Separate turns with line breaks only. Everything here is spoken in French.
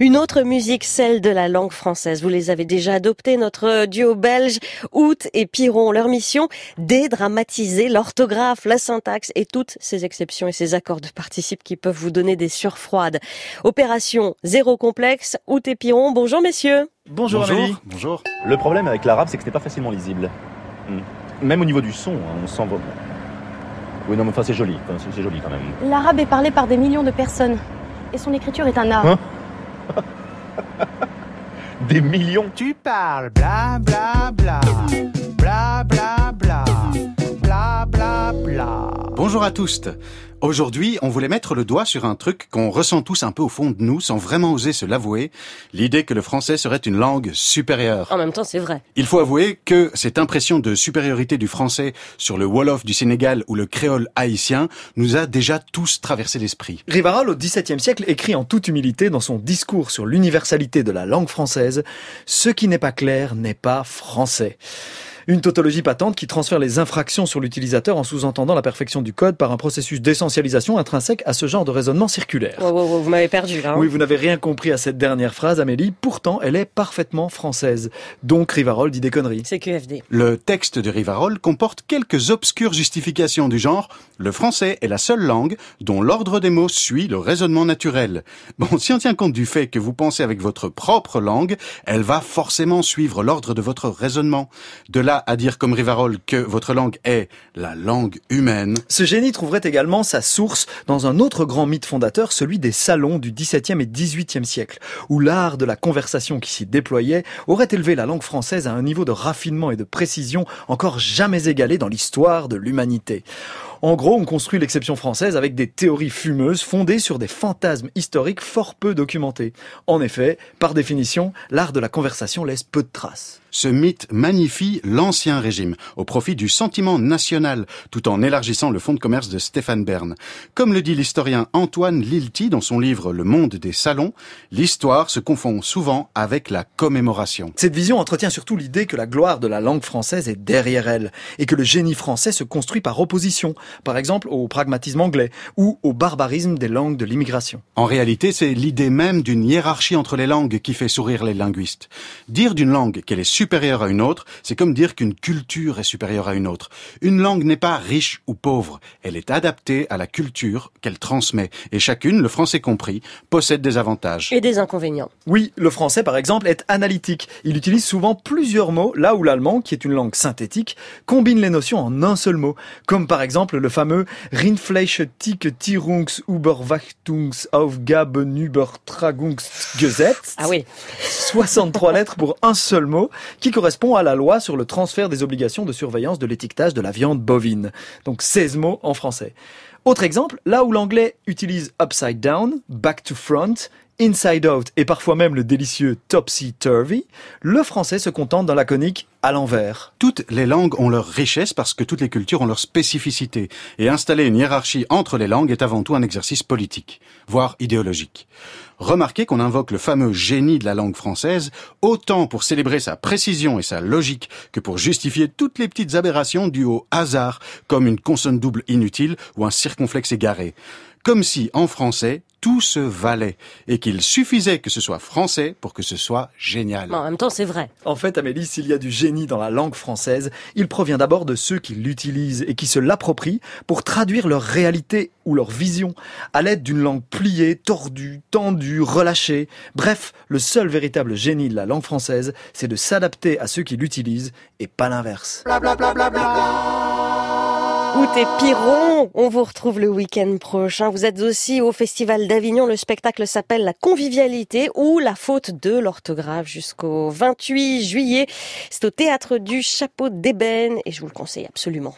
Une autre musique, celle de la langue française. Vous les avez déjà adoptées, notre duo belge, Out et Piron. Leur mission, dédramatiser l'orthographe, la syntaxe et toutes ces exceptions et ces accords de participe qui peuvent vous donner des surfroides. Opération zéro complexe, Out et Piron. Bonjour messieurs.
Bonjour,
Bonjour. Bonjour. Le problème avec l'arabe, c'est que ce n'est pas facilement lisible. Hmm. Même au niveau du son, hein, on sent. Oui, non, mais enfin, c'est joli. C'est joli quand même.
L'arabe est parlé par des millions de personnes. Et son écriture est un art.
Hein? Des millions.
Tu parles bla bla bla. Bla bla bla
Bonjour à tous. Aujourd'hui, on voulait mettre le doigt sur un truc qu'on ressent tous un peu au fond de nous sans vraiment oser se l'avouer, l'idée que le français serait une langue supérieure.
En même temps, c'est vrai.
Il faut avouer que cette impression de supériorité du français sur le Wolof du Sénégal ou le créole haïtien nous a déjà tous traversé l'esprit.
Rivarol, au XVIIe siècle, écrit en toute humilité dans son discours sur l'universalité de la langue française Ce qui n'est pas clair n'est pas français. Une tautologie patente qui transfère les infractions sur l'utilisateur en sous-entendant la perfection du code par un processus d'essentialisation intrinsèque à ce genre de raisonnement circulaire.
Wow, wow, wow, vous m'avez perdu là. hein.
Oui, vous n'avez rien compris à cette dernière phrase, Amélie. Pourtant, elle est parfaitement française. Donc, Rivarol dit des conneries.
C'est QFD.
Le texte de Rivarol comporte quelques obscures justifications du genre le français est la seule langue dont l'ordre des mots suit le raisonnement naturel. Bon, si on tient compte du fait que vous pensez avec votre propre langue, elle va forcément suivre l'ordre de votre raisonnement. De là à dire comme Rivarol que votre langue est la langue humaine,
Ce génie trouverait également sa source dans un autre grand mythe fondateur, celui des salons du XVIIe et XVIIIe siècle, où l'art de la conversation qui s'y déployait aurait élevé la langue française à un niveau de raffinement et de précision encore jamais égalé dans l'histoire de l'humanité. En gros, on construit l'exception française avec des théories fumeuses fondées sur des fantasmes historiques fort peu documentés. En effet, par définition, l'art de la conversation laisse peu de traces.
Ce mythe magnifie l'ancien régime au profit du sentiment national tout en élargissant le fonds de commerce de Stéphane Bern. Comme le dit l'historien Antoine Lilti dans son livre Le monde des salons, l'histoire se confond souvent avec la commémoration.
Cette vision entretient surtout l'idée que la gloire de la langue française est derrière elle et que le génie français se construit par opposition, par exemple au pragmatisme anglais ou au barbarisme des langues de l'immigration.
En réalité, c'est l'idée même d'une hiérarchie entre les langues qui fait sourire les linguistes. Dire d'une langue qu'elle est supérieure à une autre, c'est comme dire qu'une culture est supérieure à une autre. Une langue n'est pas riche ou pauvre, elle est adaptée à la culture qu'elle transmet, et chacune, le français compris, possède des avantages.
Et des inconvénients.
Oui, le français par exemple est analytique. Il utilise souvent plusieurs mots, là où l'allemand, qui est une langue synthétique, combine les notions en un seul mot, comme par exemple le fameux Rindfleischtige Tierungsuberwachtungs Aufgabenübertragungsgesetz.
Ah oui.
63 lettres pour un seul mot, qui correspond à la loi sur le transfert des obligations de surveillance de l'étiquetage de la viande bovine. Donc 16 mots en français. Autre exemple, là où l'anglais utilise upside down, back to front, inside out et parfois même le délicieux topsy-turvy, le français se contente d'un laconique à l'envers.
Toutes les langues ont leur richesse parce que toutes les cultures ont leur spécificité. Et installer une hiérarchie entre les langues est avant tout un exercice politique, voire idéologique. Remarquez qu'on invoque le fameux génie de la langue française autant pour célébrer sa précision et sa logique que pour justifier toutes les petites aberrations dues au hasard, comme une consonne double inutile ou un circonflexe égaré. Comme si, en français, tout se valait et qu'il suffisait que ce soit français pour que ce soit génial.
En même temps, c'est vrai.
En fait, Amélie, s'il y a du génie dans la langue française, il provient d'abord de ceux qui l'utilisent et qui se l'approprient pour traduire leur réalité ou leur vision à l'aide d'une langue pliée, tordue, tendue, relâchée. Bref, le seul véritable génie de la langue française, c'est de s'adapter à ceux qui l'utilisent et pas l'inverse.
Out et Piron, on vous retrouve le week-end prochain. Vous êtes aussi au Festival d'Avignon. Le spectacle s'appelle La convivialité ou la faute de l'orthographe jusqu'au 28 juillet. C'est au théâtre du Chapeau d'Ébène et je vous le conseille absolument.